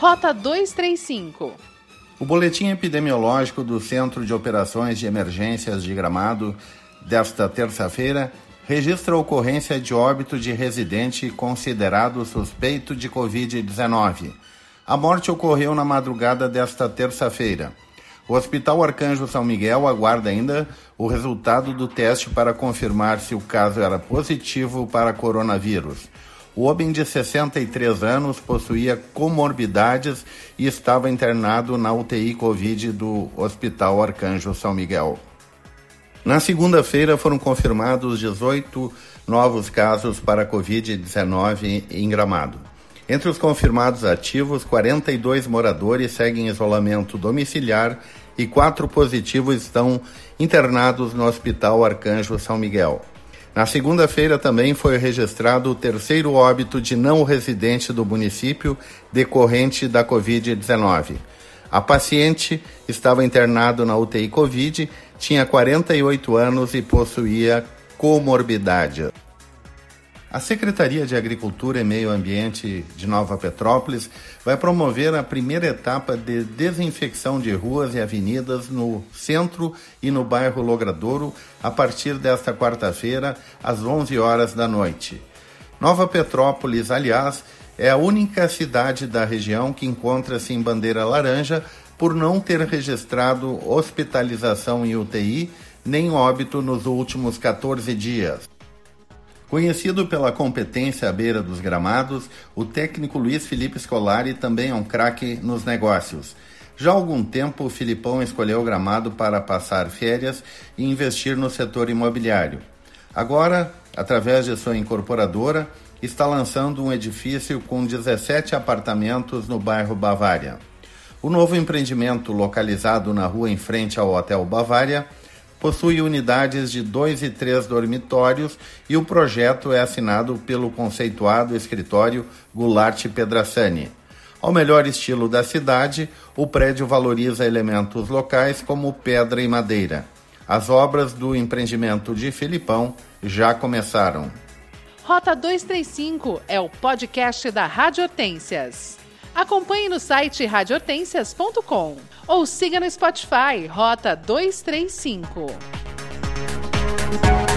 Rota 235. O boletim epidemiológico do Centro de Operações de Emergências de Gramado desta terça-feira registra a ocorrência de óbito de residente considerado suspeito de Covid-19. A morte ocorreu na madrugada desta terça-feira. O Hospital Arcanjo São Miguel aguarda ainda o resultado do teste para confirmar se o caso era positivo para coronavírus. O homem de 63 anos possuía comorbidades e estava internado na UTI Covid do Hospital Arcanjo São Miguel. Na segunda-feira foram confirmados 18 novos casos para Covid-19 em Gramado. Entre os confirmados ativos, 42 moradores seguem isolamento domiciliar e quatro positivos estão internados no Hospital Arcanjo São Miguel. Na segunda-feira também foi registrado o terceiro óbito de não residente do município decorrente da Covid-19. A paciente estava internado na UTI Covid, tinha 48 anos e possuía comorbidade. A Secretaria de Agricultura e Meio Ambiente de Nova Petrópolis vai promover a primeira etapa de desinfecção de ruas e avenidas no centro e no bairro Logradouro a partir desta quarta-feira, às 11 horas da noite. Nova Petrópolis, aliás, é a única cidade da região que encontra-se em bandeira laranja por não ter registrado hospitalização em UTI nem óbito nos últimos 14 dias. Conhecido pela competência à beira dos gramados, o técnico Luiz Felipe Scolari também é um craque nos negócios. Já há algum tempo, o Filipão escolheu o gramado para passar férias e investir no setor imobiliário. Agora, através de sua incorporadora, está lançando um edifício com 17 apartamentos no bairro Bavária. O novo empreendimento, localizado na rua em frente ao Hotel Bavária, possui unidades de dois e três dormitórios e o projeto é assinado pelo conceituado escritório Goulart Pedrassani. Ao melhor estilo da cidade, o prédio valoriza elementos locais como pedra e madeira. As obras do empreendimento de Filipão já começaram. Rota 235 é o podcast da Rádio Hortências. Acompanhe no site radiohortências.com ou siga no Spotify Rota 235. Música